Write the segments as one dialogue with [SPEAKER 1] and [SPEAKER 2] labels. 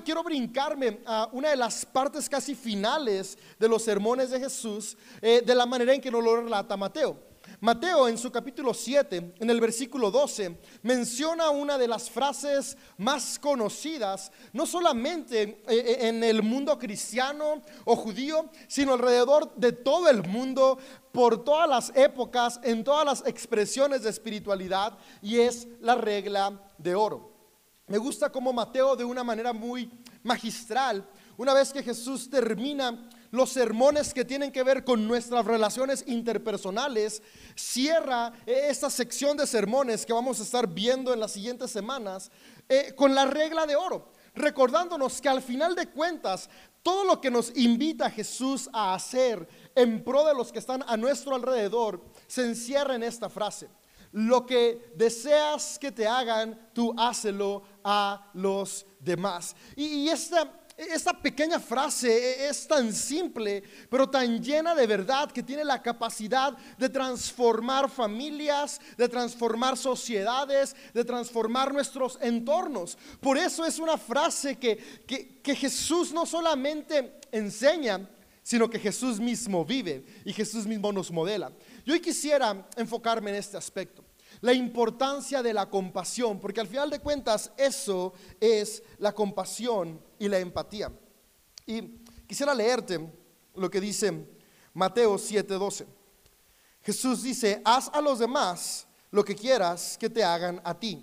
[SPEAKER 1] quiero brincarme a una de las partes casi finales de los sermones de Jesús, eh, de la manera en que nos lo relata Mateo. Mateo en su capítulo 7, en el versículo 12, menciona una de las frases más conocidas, no solamente eh, eh, en el mundo cristiano o judío, sino alrededor de todo el mundo, por todas las épocas, en todas las expresiones de espiritualidad, y es la regla de oro. Me gusta como Mateo de una manera muy magistral, una vez que Jesús termina los sermones que tienen que ver con nuestras relaciones interpersonales, cierra eh, esta sección de sermones que vamos a estar viendo en las siguientes semanas eh, con la regla de oro, recordándonos que al final de cuentas, todo lo que nos invita Jesús a hacer en pro de los que están a nuestro alrededor, se encierra en esta frase. Lo que deseas que te hagan, tú hácelo a los demás. Y, y esta esta pequeña frase e-, es tan simple, pero tan llena de verdad que tiene la capacidad de transformar familias, de transformar sociedades, de transformar nuestros entornos. Por eso es una frase que, que, Jesús no solamente enseña, sino que Jesús mismo vive y Jesús mismo nos modela. Yo quisiera enfocarme en este aspecto la importancia de la compasión, porque al final de cuentas eso es la compasión y la empatía. Y quisiera leerte lo que dice Mateo 7:12. Jesús dice, haz a los demás lo que quieras que te hagan a ti.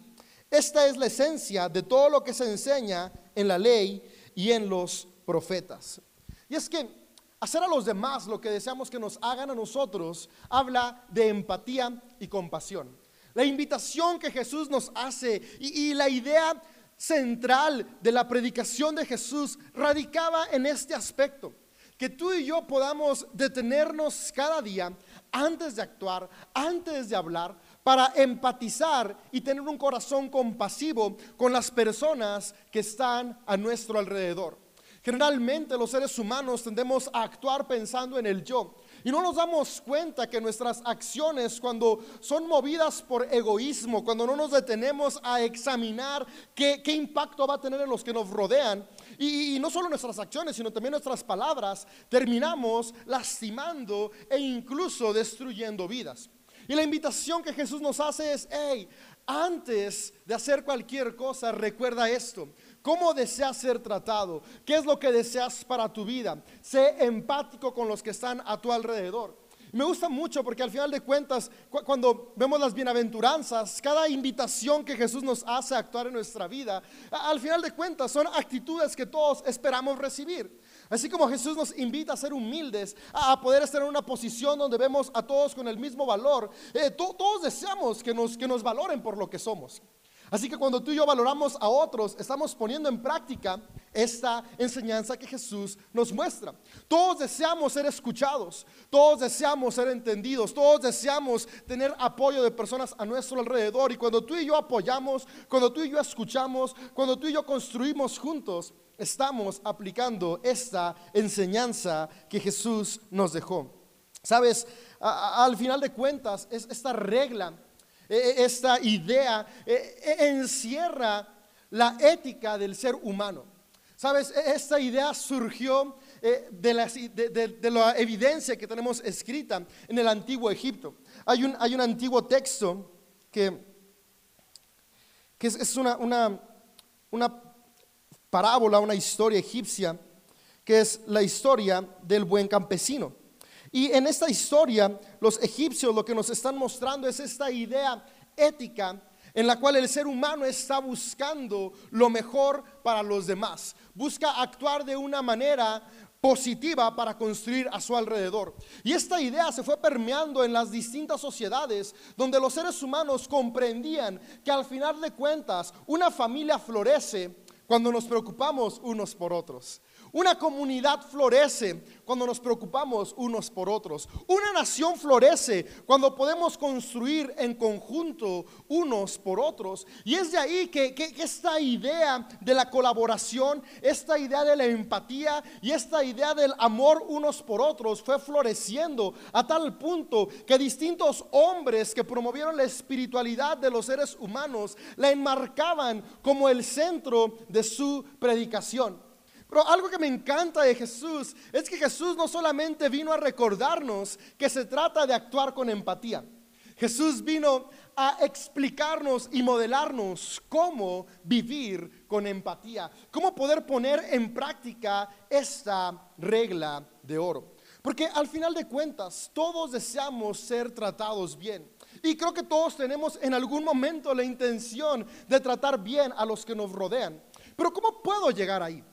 [SPEAKER 1] Esta es la esencia de todo lo que se enseña en la ley y en los profetas. Y es que hacer a los demás lo que deseamos que nos hagan a nosotros habla de empatía y compasión. La invitación que Jesús nos hace y, la idea central de la predicación de Jesús radicaba en este aspecto. Que tú y yo podamos detenernos cada día antes de actuar, antes de hablar, para empatizar y tener un corazón compasivo con las personas que están a nuestro alrededor. Generalmente los seres humanos tendemos a actuar pensando en el yo. Y no nos damos cuenta que nuestras acciones, cuando son movidas por egoísmo, cuando no nos detenemos a examinar qué, impacto va a tener en los que nos rodean, y, y no solo nuestras acciones, sino también nuestras palabras, terminamos lastimando e incluso destruyendo vidas. Y la invitación que Jesús nos hace es, hey, antes de hacer cualquier cosa, recuerda esto. ¿Cómo deseas ser tratado? ¿Qué es lo que deseas para tu vida? Sé empático con los que están a tu alrededor. Me gusta mucho porque al final de cuentas, cuando vemos las bienaventuranzas, cada invitación que Jesús nos hace a actuar en nuestra vida, al final de cuentas son actitudes que todos esperamos recibir. Así como Jesús nos invita a ser humildes, a poder estar en una posición donde vemos a todos con el mismo valor, eh, todos deseamos que nos, que nos valoren por lo que somos. Así que cuando tú y yo valoramos a otros, estamos poniendo en práctica esta enseñanza que Jesús nos muestra. Todos deseamos ser escuchados, todos deseamos ser entendidos, todos deseamos tener apoyo de personas a nuestro alrededor. Y cuando tú y yo apoyamos, cuando tú y yo escuchamos, cuando tú y yo construimos juntos, estamos aplicando esta enseñanza que Jesús nos dejó. Sabes, al final de cuentas, es esta regla esta idea e, encierra la ética del ser humano. Sabes, esta idea surgió eh, de la, evidencia que tenemos escrita en el antiguo Egipto. Hay un, hay un antiguo texto que, que es, una, una, una parábola, una historia egipcia, que es la historia del buen campesino. Y en esta historia, los egipcios lo que nos están mostrando es esta idea ética en la cual el ser humano está buscando lo mejor para los demás. Busca actuar de una manera positiva para construir a su alrededor. Y esta idea se fue permeando en las distintas sociedades donde los seres humanos comprendían que al final de cuentas una familia florece cuando nos preocupamos unos por otros. Una comunidad florece cuando nos preocupamos unos por otros. Una nación florece cuando podemos construir en conjunto unos por otros. Y es de ahí que, esta idea de la colaboración, esta idea de la empatía y esta idea del amor unos por otros fue floreciendo a tal punto que distintos hombres que promovieron la espiritualidad de los seres humanos la enmarcaban como el centro de su predicación. Pero algo que me encanta de Jesús es que Jesús no solamente vino a recordarnos que se trata de actuar con empatía. Jesús vino a explicarnos y modelarnos cómo vivir con empatía, cómo poder poner en práctica esta regla de oro. Porque al final de cuentas, todos deseamos ser tratados bien. Y creo que todos tenemos en algún momento la intención de tratar bien a los que nos rodean. Pero ¿cómo puedo llegar ahí?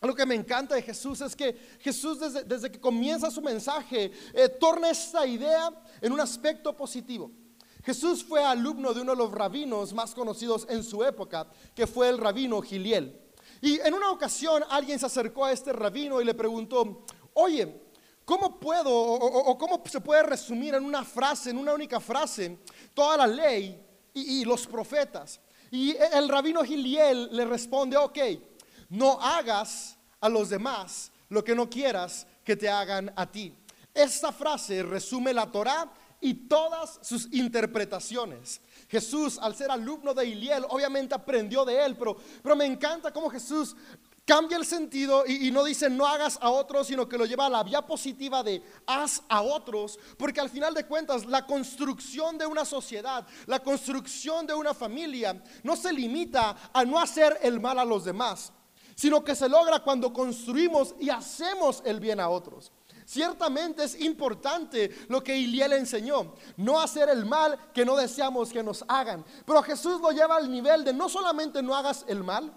[SPEAKER 1] Lo que me encanta de Jesús es que Jesús desde, que comienza su mensaje eh, torna esta idea en un aspecto positivo. Jesús fue alumno de uno de los rabinos más conocidos en su época, que fue el rabino Giliel. Y en una ocasión alguien se acercó a este rabino y le preguntó, oye, ¿cómo puedo o, cómo se puede resumir en una frase, en una única frase, toda la ley y, y los profetas? Y el rabino Giliel le responde, ok, no hagas a los demás lo que no quieras que te hagan a ti. Esta frase resume la Torá y todas sus interpretaciones. Jesús, al ser alumno de Iliel, obviamente aprendió de él, pero, pero me encanta cómo Jesús cambia el sentido y, y, no dice no hagas a otros, sino que lo lleva a la vía positiva de haz a otros, porque al final de cuentas la construcción de una sociedad, la construcción de una familia, no se limita a no hacer el mal a los demás, sino que se logra cuando construimos y hacemos el bien a otros. Ciertamente es importante lo que Iliel enseñó, no hacer el mal que no deseamos que nos hagan. Pero Jesús lo lleva al nivel de no solamente no hagas el mal,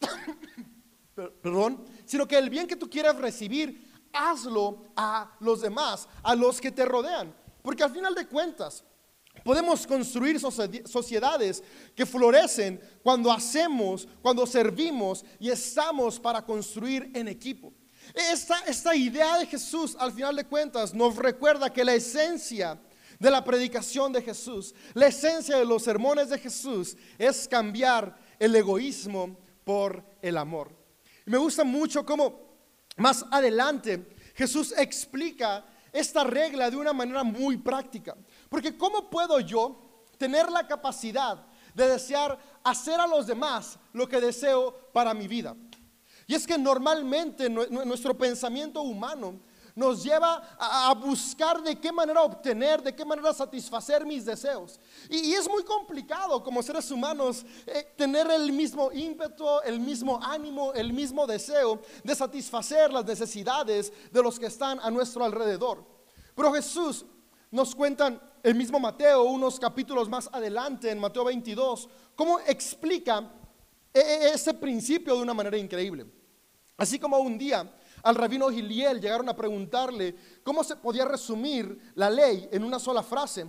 [SPEAKER 1] perdón, sino que el bien que tú quieres recibir, hazlo a los demás, a los que te rodean. Porque al final de cuentas, Podemos construir sociedades que florecen cuando hacemos, cuando servimos y estamos para construir en equipo. Esta, idea de Jesús, al final de cuentas, nos recuerda que la esencia de la predicación de Jesús, la esencia de los sermones de Jesús es cambiar el egoísmo por el amor. Y me gusta mucho cómo más adelante Jesús explica esta regla de una manera muy práctica. Porque ¿cómo puedo yo tener la capacidad de desear hacer a los demás lo que deseo para mi vida? Y es que normalmente nuestro pensamiento humano nos lleva a, buscar de qué manera obtener, de qué manera satisfacer mis deseos. Y, es muy complicado como seres humanos eh, tener el mismo ímpetu, el mismo ánimo, el mismo deseo de satisfacer las necesidades de los que están a nuestro alrededor. Pero Jesús nos cuentan el mismo Mateo, unos capítulos más adelante, en Mateo 22, cómo explica e, e, ese principio de una manera increíble. Así como un día al rabino Giliel llegaron a preguntarle cómo se podía resumir la ley en una sola frase.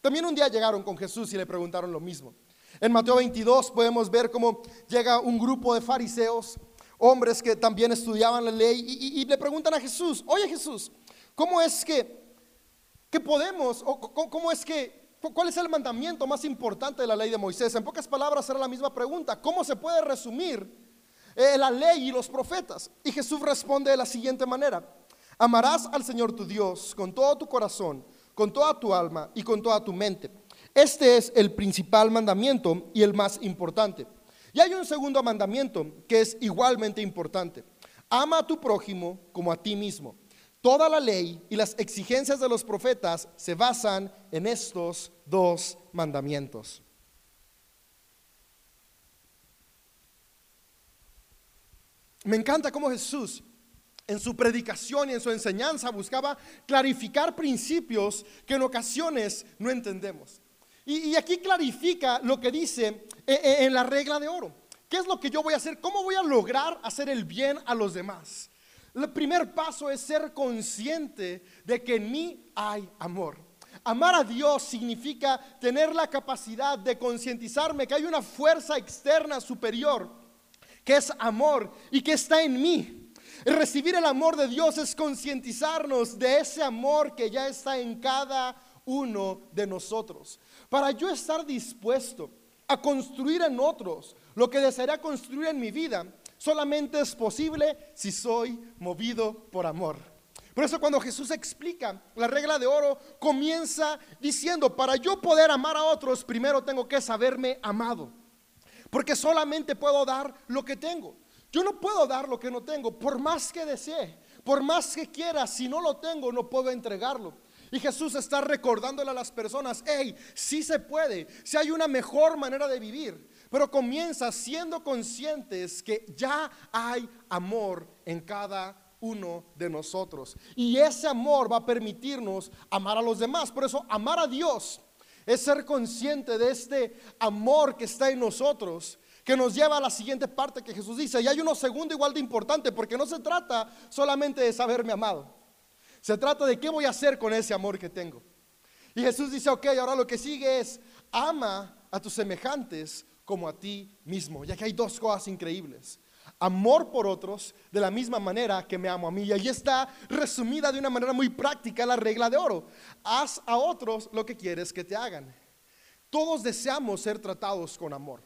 [SPEAKER 1] También un día llegaron con Jesús y le preguntaron lo mismo. En Mateo 22 podemos ver cómo llega un grupo de fariseos, hombres que también estudiaban la ley, y, le preguntan a Jesús, oye Jesús, ¿cómo es que ¿Qué podemos, o cómo es que, cuál es el mandamiento más importante de la ley de Moisés? En pocas palabras era la misma pregunta. ¿Cómo se puede resumir eh, la ley y los profetas? Y Jesús responde de la siguiente manera. Amarás al Señor tu Dios con todo tu corazón, con toda tu alma y con toda tu mente. Este es el principal mandamiento y el más importante. Y hay un segundo mandamiento que es igualmente importante. Ama a tu prójimo como a ti mismo. Toda la ley y las exigencias de los profetas se basan en estos dos mandamientos. Me encanta cómo Jesús en su predicación y en su enseñanza buscaba clarificar principios que en ocasiones no entendemos. Y, aquí clarifica lo que dice eh, eh, en la regla de oro. ¿Qué es lo que yo voy a hacer? ¿Cómo voy a lograr hacer el bien a los demás? El primer paso es ser consciente de que en mí hay amor. Amar a Dios significa tener la capacidad de concientizarme que hay una fuerza externa superior que es amor y que está en mí. Recibir el amor de Dios es concientizarnos de ese amor que ya está en cada uno de nosotros. Para yo estar dispuesto a construir en otros lo que desearía construir en mi vida, solamente es posible si soy movido por amor. Por eso cuando Jesús explica la regla de oro, comienza diciendo, para yo poder amar a otros, primero tengo que saberme amado. Porque solamente puedo dar lo que tengo. Yo no puedo dar lo que no tengo, por más que desee, por más que quiera, si no lo tengo, no puedo entregarlo. Y Jesús está recordándole a las personas, hey, sí se puede, si hay una mejor manera de vivir, pero comienza siendo conscientes que ya hay amor en cada uno de nosotros. Y ese amor va a permitirnos amar a los demás. Por eso amar a Dios es ser consciente de este amor que está en nosotros, que nos lleva a la siguiente parte que Jesús dice. Y hay uno segundo igual de importante, porque no se trata solamente de saberme amado. Se trata de qué voy a hacer con ese amor que tengo. Y Jesús dice, ok, ahora lo que sigue es, ama a tus semejantes como a ti mismo. Ya que hay dos cosas increíbles. Amor por otros de la misma manera que me amo a mí. Y ahí está resumida de una manera muy práctica la regla de oro. Haz a otros lo que quieres que te hagan. Todos deseamos ser tratados con amor.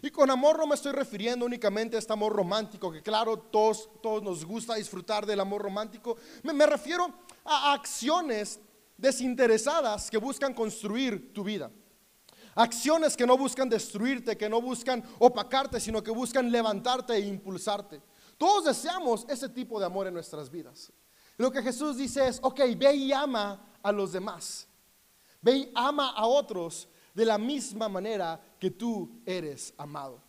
[SPEAKER 1] Y con amor no me estoy refiriendo únicamente a este amor romántico, que claro, todos, todos nos gusta disfrutar del amor romántico. Me, me refiero a acciones desinteresadas que buscan construir tu vida. Acciones que no buscan destruirte, que no buscan opacarte, sino que buscan levantarte e impulsarte. Todos deseamos ese tipo de amor en nuestras vidas. Lo que Jesús dice es, ok, ve y ama a los demás. Ve y ama a otros de la misma manera que tú eres amado.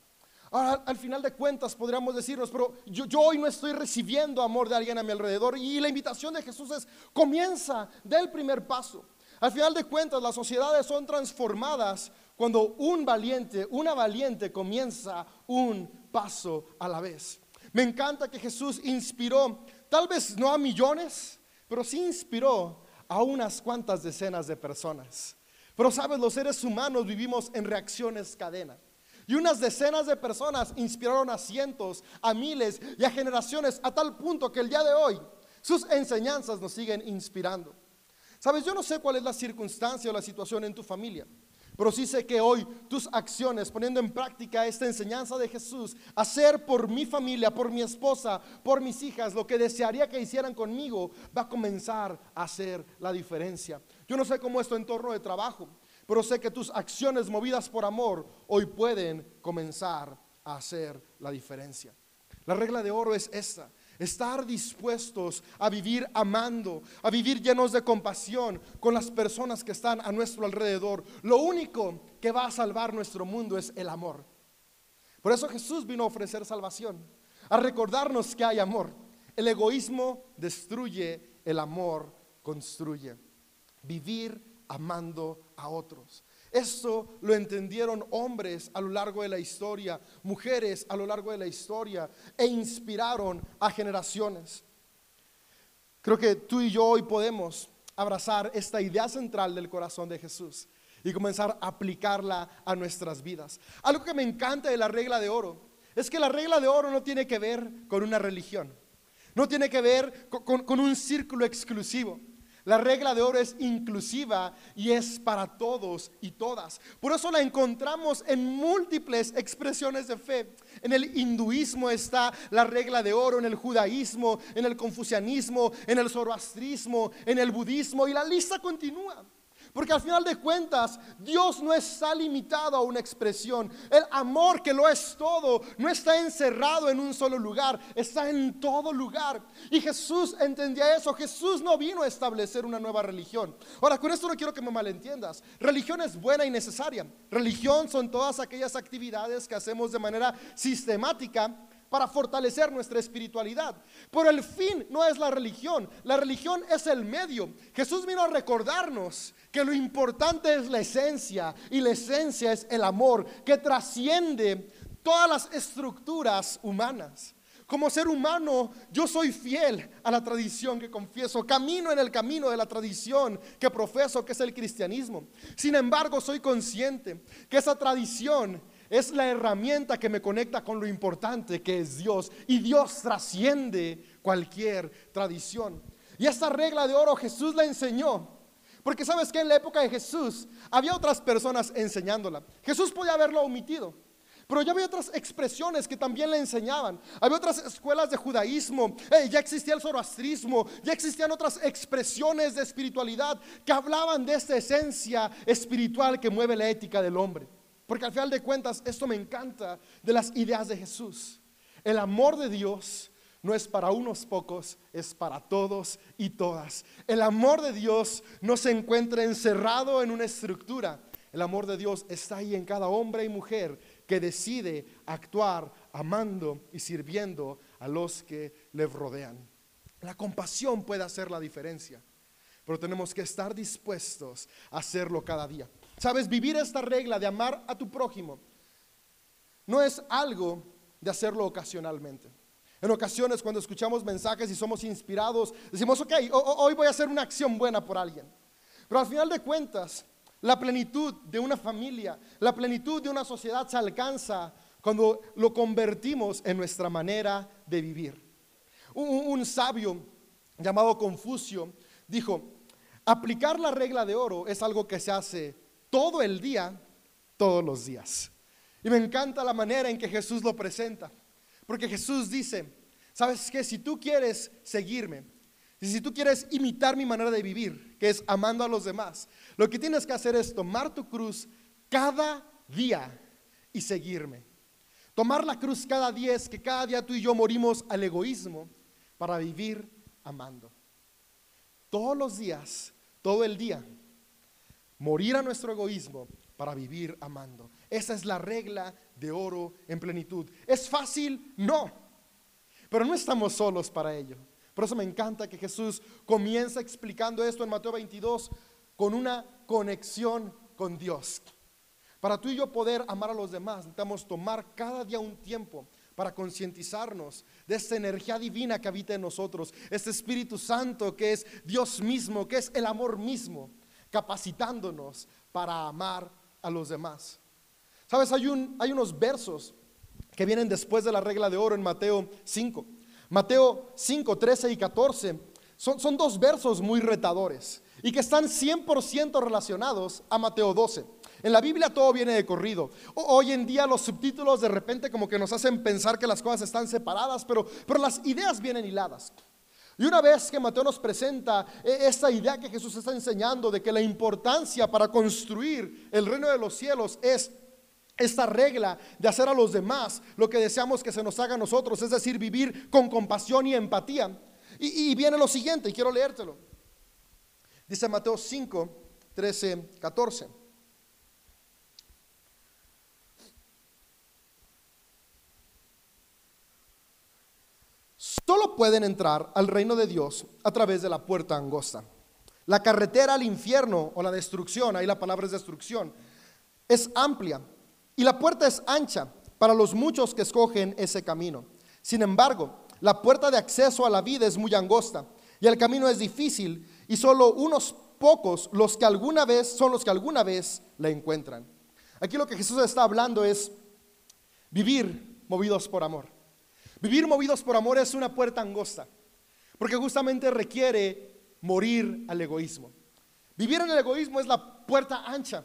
[SPEAKER 1] Ahora, al final de cuentas podríamos decirnos, pero yo, hoy no estoy recibiendo amor de alguien a mi alrededor y la invitación de Jesús es, comienza del primer paso. Al final de cuentas, las sociedades son transformadas cuando un valiente, una valiente comienza un paso a la vez. Me encanta que Jesús inspiró, tal vez no a millones, pero sí inspiró a unas cuantas decenas de personas. Pero sabes, los seres humanos vivimos en reacciones cadena. Y unas decenas de personas inspiraron a cientos, a miles y a generaciones a tal punto que el día de hoy sus enseñanzas nos siguen inspirando. Sabes, yo no sé cuál es la circunstancia o la situación en tu familia. Pero sí sé que hoy tus acciones, poniendo en práctica esta enseñanza de Jesús, hacer por mi familia, por mi esposa, por mis hijas, lo que desearía que hicieran conmigo, va a comenzar a hacer la diferencia. Yo no sé cómo es tu entorno de trabajo, pero sé que tus acciones movidas por amor hoy pueden comenzar a hacer la diferencia. La regla de oro es esta. Estar dispuestos a vivir amando, a vivir llenos de compasión con las personas que están a nuestro alrededor. Lo único que va a salvar nuestro mundo es el amor. Por eso Jesús vino a ofrecer salvación, a recordarnos que hay amor. El egoísmo destruye, el amor construye. Vivir amando a otros. Esto lo entendieron hombres a lo largo de la historia, mujeres a lo largo de la historia, e inspiraron a generaciones. Creo que tú y yo hoy podemos abrazar esta idea central del corazón de Jesús y comenzar a aplicarla a nuestras vidas. Algo que me encanta de la regla de oro es que la regla de oro no tiene que ver con una religión, no tiene que ver con, un círculo exclusivo. La regla de oro es inclusiva y es para todos y todas. Por eso la encontramos en múltiples expresiones de fe. En el hinduismo está la regla de oro, en el judaísmo, en el confucianismo, en el zoroastrismo, en el budismo y la lista continúa. Porque al final de cuentas, Dios no está limitado a una expresión. El amor que lo es todo no está encerrado en un solo lugar, está en todo lugar. Y Jesús entendía eso. Jesús no vino a establecer una nueva religión. Ahora, con esto no quiero que me malentiendas. Religión es buena y necesaria. Religión son todas aquellas actividades que hacemos de manera sistemática para fortalecer nuestra espiritualidad. Pero el fin no es la religión, la religión es el medio. Jesús vino a recordarnos que lo importante es la esencia y la esencia es el amor que trasciende todas las estructuras humanas. Como ser humano, yo soy fiel a la tradición que confieso, camino en el camino de la tradición que profeso, que es el cristianismo. Sin embargo, soy consciente que esa tradición es la herramienta que me conecta con lo importante que es Dios. Y Dios trasciende cualquier tradición. Y esta regla de oro Jesús la enseñó. Porque sabes que en la época de Jesús había otras personas enseñándola. Jesús podía haberlo omitido. Pero ya había otras expresiones que también le enseñaban. Había otras escuelas de judaísmo, ya existía el zoroastrismo, ya existían otras expresiones de espiritualidad que hablaban de esta esencia espiritual que mueve la ética del hombre. Porque al final de cuentas, esto me encanta de las ideas de Jesús. El amor de Dios no es para unos pocos, es para todos y todas. El amor de Dios no se encuentra encerrado en una estructura. El amor de Dios está ahí en cada hombre y mujer que decide actuar amando y sirviendo a los que le rodean. La compasión puede hacer la diferencia, pero tenemos que estar dispuestos a hacerlo cada día. Sabes, vivir esta regla de amar a tu prójimo no es algo de hacerlo ocasionalmente. En ocasiones cuando escuchamos mensajes y somos inspirados, decimos, ok, hoy voy a hacer una acción buena por alguien. Pero al final de cuentas, la plenitud de una familia, la plenitud de una sociedad se alcanza cuando lo convertimos en nuestra manera de vivir. Un, sabio llamado Confucio dijo, aplicar la regla de oro es algo que se hace todo el día, todos los días. Y me encanta la manera en que Jesús lo presenta, porque Jesús dice, ¿sabes qué? Si tú quieres seguirme, si tú quieres imitar mi manera de vivir, que es amando a los demás, lo que tienes que hacer es tomar tu cruz cada día y seguirme. Tomar la cruz cada día es que cada día tú y yo morimos al egoísmo para vivir amando. Todos los días, todo el día, morir a nuestro egoísmo para vivir amando. Esa es la regla de oro en plenitud. ¿Es fácil? No. Pero no estamos solos para ello. Por eso me encanta que Jesús comienza explicando esto en Mateo 22 con una conexión con Dios. Para tú y yo poder amar a los demás, necesitamos tomar cada día un tiempo para concientizarnos de esta energía divina que habita en nosotros, este Espíritu Santo que es Dios mismo, que es el amor mismo, capacitándonos para amar a los demás. Sabes, hay, un, hay unos versos que vienen después de la regla de oro en Mateo 5. Mateo 5, 13 y 14 son, son dos versos muy retadores y que están 100% relacionados a Mateo 12. En la Biblia todo viene de corrido. Hoy en día los subtítulos de repente como que nos hacen pensar que las cosas están separadas, pero, pero las ideas vienen hiladas. Y una vez que Mateo nos presenta e, esta idea que Jesús está enseñando de que la importancia para construir el reino de los cielos es esta regla de hacer a los demás lo que deseamos que se nos haga a nosotros, es decir, vivir con compasión y empatía. Y, viene lo siguiente, y quiero leértelo. Dice Mateo 5, 13, 14. Solo pueden entrar al reino de Dios a través de la puerta angosta. La carretera al infierno o la destrucción, ahí la palabra es destrucción, es amplia y la puerta es ancha para los muchos que escogen ese camino. Sin embargo, la puerta de acceso a la vida es muy angosta y el camino es difícil y solo unos pocos los que alguna vez son los que alguna vez la encuentran. Aquí lo que Jesús está hablando es vivir movidos por amor. Vivir movidos por amor es una puerta angosta, porque justamente requiere morir al egoísmo. Vivir en el egoísmo es la puerta ancha,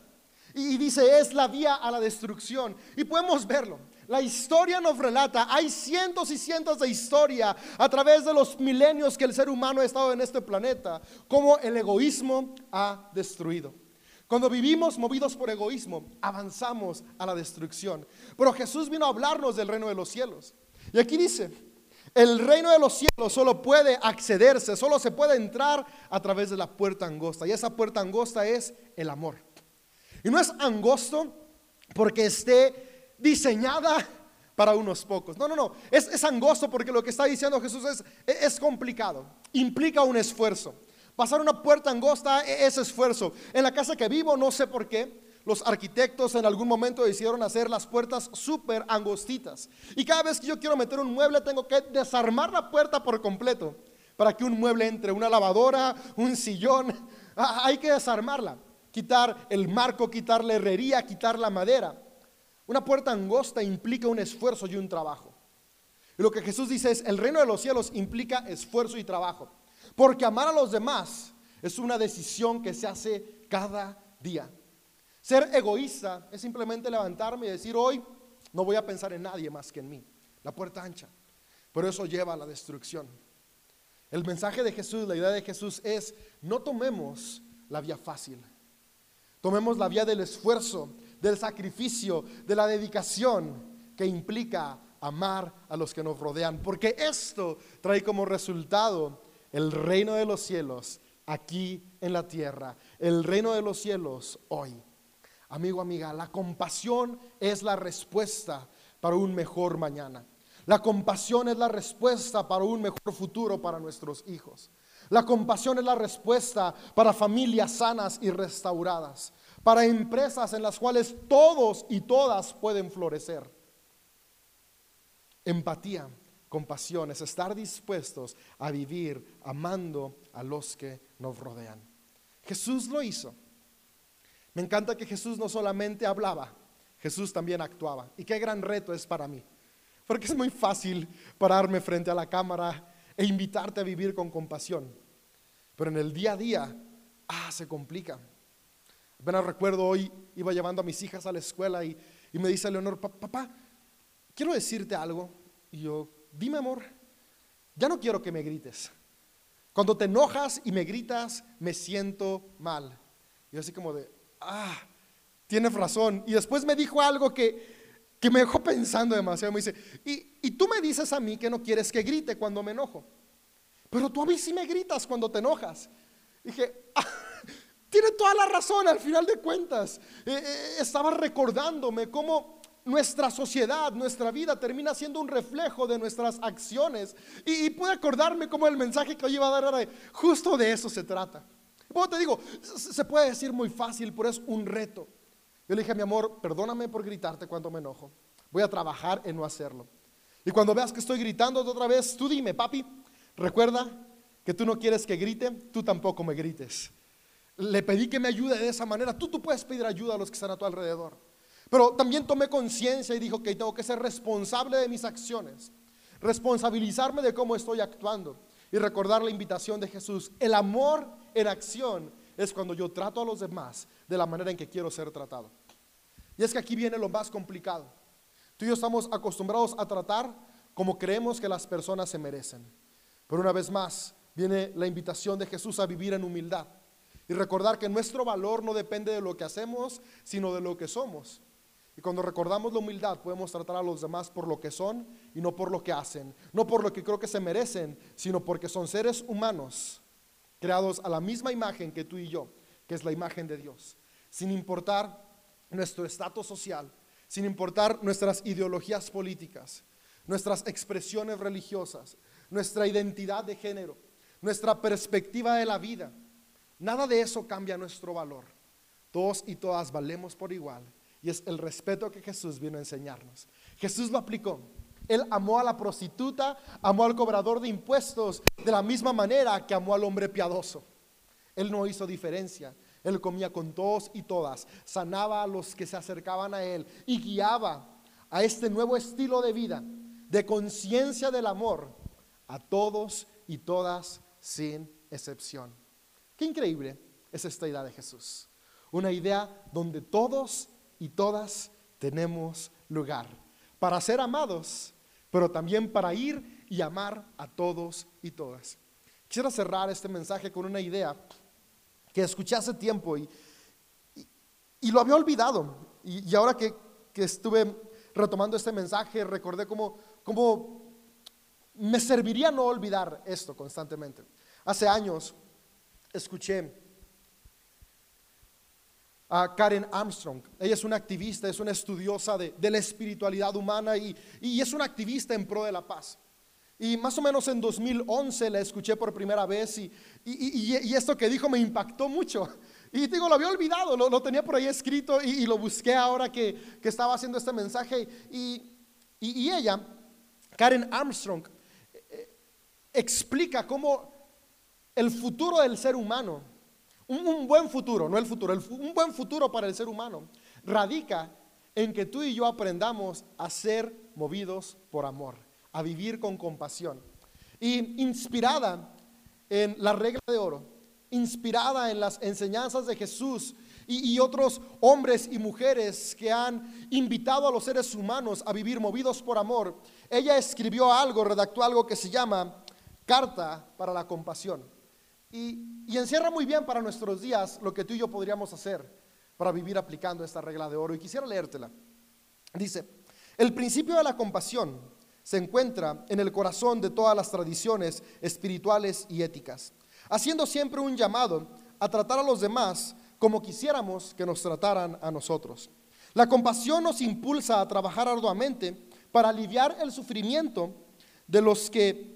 [SPEAKER 1] y dice, es la vía a la destrucción. Y podemos verlo. La historia nos relata, hay cientos y cientos de historia a través de los milenios que el ser humano ha estado en este planeta, como el egoísmo ha destruido. Cuando vivimos movidos por egoísmo, avanzamos a la destrucción. Pero Jesús vino a hablarnos del reino de los cielos. Y aquí dice, el reino de los cielos solo puede accederse, solo se puede entrar a través de la puerta angosta. Y esa puerta angosta es el amor. Y no es angosto porque esté diseñada para unos pocos. No, no, no. Es, angosto porque lo que está diciendo Jesús es, es complicado. Implica un esfuerzo. Pasar una puerta angosta e, es esfuerzo. En la casa que vivo, no sé por qué, los arquitectos en algún momento decidieron hacer las puertas súper angostitas. Y cada vez que yo quiero meter un mueble, tengo que desarmar la puerta por completo para que un mueble entre, una lavadora, un sillón. Hay que desarmarla quitar el marco, quitar la herrería, quitar la madera. Una puerta angosta implica un esfuerzo y un trabajo. Y lo que Jesús dice es, el reino de los cielos implica esfuerzo y trabajo. Porque amar a los demás es una decisión que se hace cada día. Ser egoísta es simplemente levantarme y decir, hoy no voy a pensar en nadie más que en mí. La puerta ancha. Pero eso lleva a la destrucción. El mensaje de Jesús, la idea de Jesús es, no tomemos la vía fácil. Tomemos la vía del esfuerzo, del sacrificio, de la dedicación que implica amar a los que nos rodean, porque esto trae como resultado el reino de los cielos aquí en la tierra, el reino de los cielos hoy. Amigo, amiga, la compasión es la respuesta para un mejor mañana. La compasión es la respuesta para un mejor futuro para nuestros hijos. La compasión es la respuesta para familias sanas y restauradas, para empresas en las cuales todos y todas pueden florecer. Empatía, compasión es estar dispuestos a vivir amando a los que nos rodean. Jesús lo hizo. Me encanta que Jesús no solamente hablaba, Jesús también actuaba. Y qué gran reto es para mí. Porque es muy fácil pararme frente a la cámara e invitarte a vivir con compasión. Pero en el día a día, ah, se complica. Apenas recuerdo hoy, iba llevando a mis hijas a la escuela y, y me dice Leonor, papá, quiero decirte algo. Y yo, dime amor, ya no quiero que me grites. Cuando te enojas y me gritas, me siento mal. Y así como de, ah, tienes razón. Y después me dijo algo que, que me dejó pensando demasiado. Me dice, y, y tú me dices a mí que no quieres que grite cuando me enojo. Pero tú a mí sí me gritas cuando te enojas. Dije, ah, tiene toda la razón al final de cuentas. Eh, eh, estaba recordándome cómo nuestra sociedad, nuestra vida termina siendo un reflejo de nuestras acciones. Y, pude acordarme como el mensaje que hoy iba a dar ahora, justo de eso se trata. Bueno, te digo, se puede decir muy fácil, pero es un reto. Yo le dije mi amor, perdóname por gritarte cuando me enojo. Voy a trabajar en no hacerlo. Y cuando veas que estoy gritando otra vez, tú dime, papi, recuerda que tú no quieres que grite, tú tampoco me grites. Le pedí que me ayude de esa manera. Tú, tú puedes pedir ayuda a los que están a tu alrededor. Pero también tomé conciencia y dijo que tengo que ser responsable de mis acciones, responsabilizarme de cómo estoy actuando y recordar la invitación de Jesús. El amor en acción es cuando yo trato a los demás de la manera en que quiero ser tratado. Y es que aquí viene lo más complicado. Tú y yo estamos acostumbrados a tratar como creemos que las personas se merecen. Pero una vez más viene la invitación de Jesús a vivir en humildad y recordar que nuestro valor no depende de lo que hacemos, sino de lo que somos. Y cuando recordamos la humildad, podemos tratar a los demás por lo que son y no por lo que hacen. No por lo que creo que se merecen, sino porque son seres humanos creados a la misma imagen que tú y yo, que es la imagen de Dios. Sin importar nuestro estatus social, sin importar nuestras ideologías políticas, nuestras expresiones religiosas, nuestra identidad de género, nuestra perspectiva de la vida. Nada de eso cambia nuestro valor. Todos y todas valemos por igual y es el respeto que Jesús vino a enseñarnos. Jesús lo aplicó. Él amó a la prostituta, amó al cobrador de impuestos de la misma manera que amó al hombre piadoso. Él no hizo diferencia. Él comía con todos y todas, sanaba a los que se acercaban a Él y guiaba a este nuevo estilo de vida, de conciencia del amor, a todos y todas sin excepción. Qué increíble es esta idea de Jesús. Una idea donde todos y todas tenemos lugar para ser amados, pero también para ir y amar a todos y todas. Quisiera cerrar este mensaje con una idea que escuché hace tiempo y, y, lo había olvidado. Y, ahora que, que, estuve retomando este mensaje, recordé cómo, cómo me serviría no olvidar esto constantemente. Hace años escuché Karen Armstrong. Ella es una activista, es una estudiosa de, la espiritualidad humana y, es una activista en pro de la paz. Y más o menos en 2011 la escuché por primera vez y, esto que dijo me impactó mucho. Y digo, lo había olvidado, lo, tenía por ahí escrito y, lo busqué ahora que, estaba haciendo este mensaje. Y, ella, Karen Armstrong, eh, eh, explica cómo el futuro del ser humano un, buen futuro, no el futuro, un buen futuro para el ser humano radica en que tú y yo aprendamos a ser movidos por amor, a vivir con compasión. Y inspirada en la regla de oro, inspirada en las enseñanzas de Jesús y, otros hombres y mujeres que han invitado a los seres humanos a vivir movidos por amor, ella escribió algo, redactó algo que se llama Carta para la Compasión. Y, encierra muy bien para nuestros días lo que tú y yo podríamos hacer para vivir aplicando esta regla de oro. Y quisiera leértela. Dice, el principio de la compasión se encuentra en el corazón de todas las tradiciones espirituales y éticas, haciendo siempre un llamado a tratar a los demás como quisiéramos que nos trataran a nosotros. La compasión nos impulsa a trabajar arduamente para aliviar el sufrimiento de los que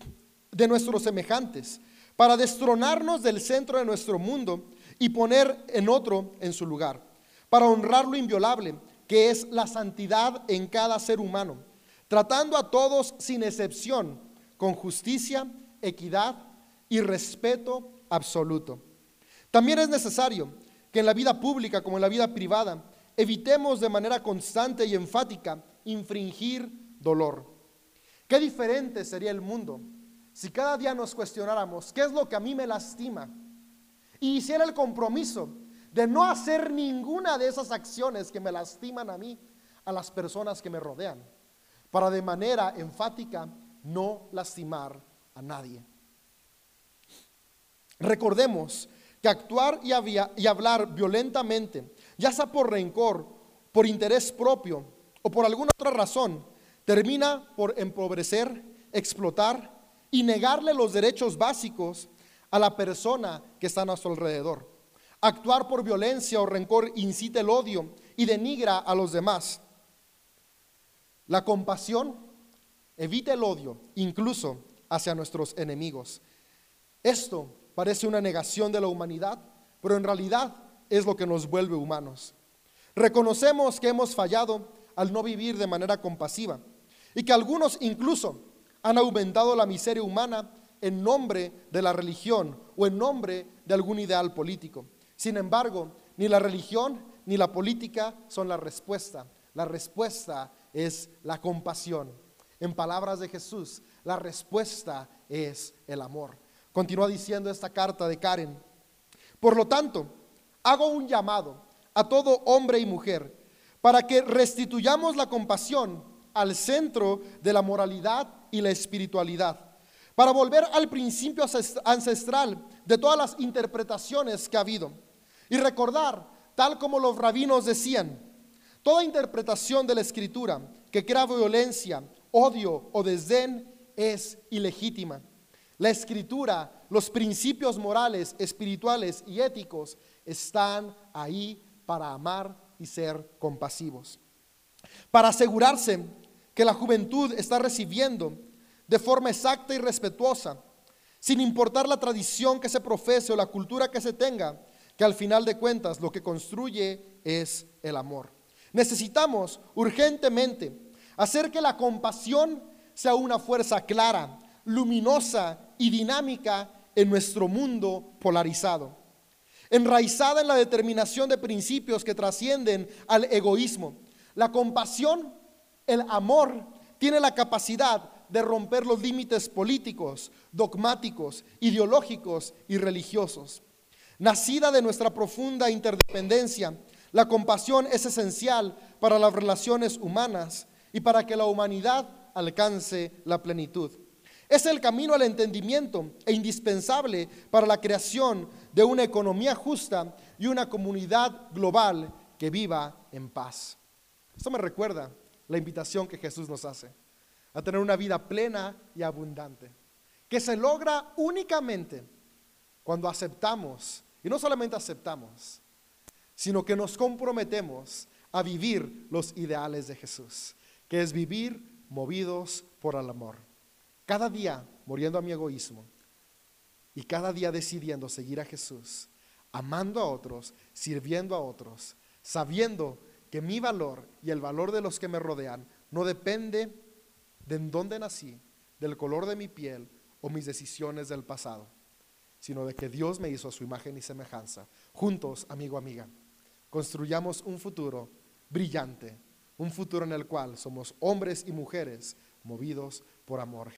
[SPEAKER 1] de nuestros semejantes, para destronarnos del centro de nuestro mundo y poner en otro en su lugar, para honrar lo inviolable, que es la santidad en cada ser humano, tratando a todos sin excepción, con justicia, equidad y respeto absoluto. También es necesario que en la vida pública como en la vida privada evitemos de manera constante y enfática infringir dolor. Qué diferente sería el mundo si cada día nos cuestionáramos qué es lo que a mí me lastima y hiciera el compromiso de no hacer ninguna de esas acciones que me lastiman a mí, a las personas que me rodean, para de manera enfática no lastimar a nadie. Recordemos que actuar y, hablar violentamente, ya sea por rencor, por interés propio o por alguna otra razón, termina por empobrecer, explotar y negarle los derechos básicos a la persona que está a nuestro alrededor. Actuar por violencia o rencor incita el odio y denigra a los demás. La compasión evita el odio, incluso hacia nuestros enemigos. Esto parece una negación de la humanidad, pero en realidad es lo que nos vuelve humanos. Reconocemos que hemos fallado al no vivir de manera compasiva y que algunos incluso han aumentado la miseria humana en nombre de la religión o en nombre de algún ideal político. Sin embargo, ni la religión ni la política son la respuesta. La respuesta es la compasión. En palabras de Jesús, la respuesta es el amor. Continúa diciendo esta carta de Karen. Por lo tanto, hago un llamado a todo hombre y mujer para que restituyamos la compasión al centro de la moralidad y la espiritualidad, para volver al principio ancestral de todas las interpretaciones que ha habido y recordar, tal como los rabinos decían, toda interpretación de la escritura que crea violencia, odio o desdén es ilegítima. La escritura, los principios morales, espirituales y éticos están ahí para amar y ser compasivos. Para asegurarse que la juventud está recibiendo de forma exacta y respetuosa, sin importar la tradición que se profese o la cultura que se tenga, que al final de cuentas lo que construye es el amor. Necesitamos urgentemente hacer que la compasión sea una fuerza clara, luminosa y dinámica en nuestro mundo polarizado, enraizada en la determinación de principios que trascienden al egoísmo. La compasión, el amor, tiene la capacidad de romper los límites políticos, dogmáticos, ideológicos y religiosos. Nacida de nuestra profunda interdependencia, la compasión es esencial para las relaciones humanas y para que la humanidad alcance la plenitud. Es el camino al entendimiento e indispensable para la creación de una economía justa y una comunidad global que viva en paz. Esto me recuerda la invitación que Jesús nos hace a tener una vida plena y abundante, que se logra únicamente cuando aceptamos, y no solamente aceptamos, sino que nos comprometemos a vivir los ideales de Jesús, que es vivir movidos por el amor cada día muriendo a mi egoísmo y cada día decidiendo seguir a Jesús, amando a otros, sirviendo a otros, sabiendo que mi valor y el valor de los que me rodean no depende de en dónde nací, del color de mi piel o mis decisiones del pasado, sino de que Dios me hizo a su imagen y semejanza. Juntos, amigo, amiga, construyamos un futuro brillante, un futuro en el cual somos hombres y mujeres movidos por amor.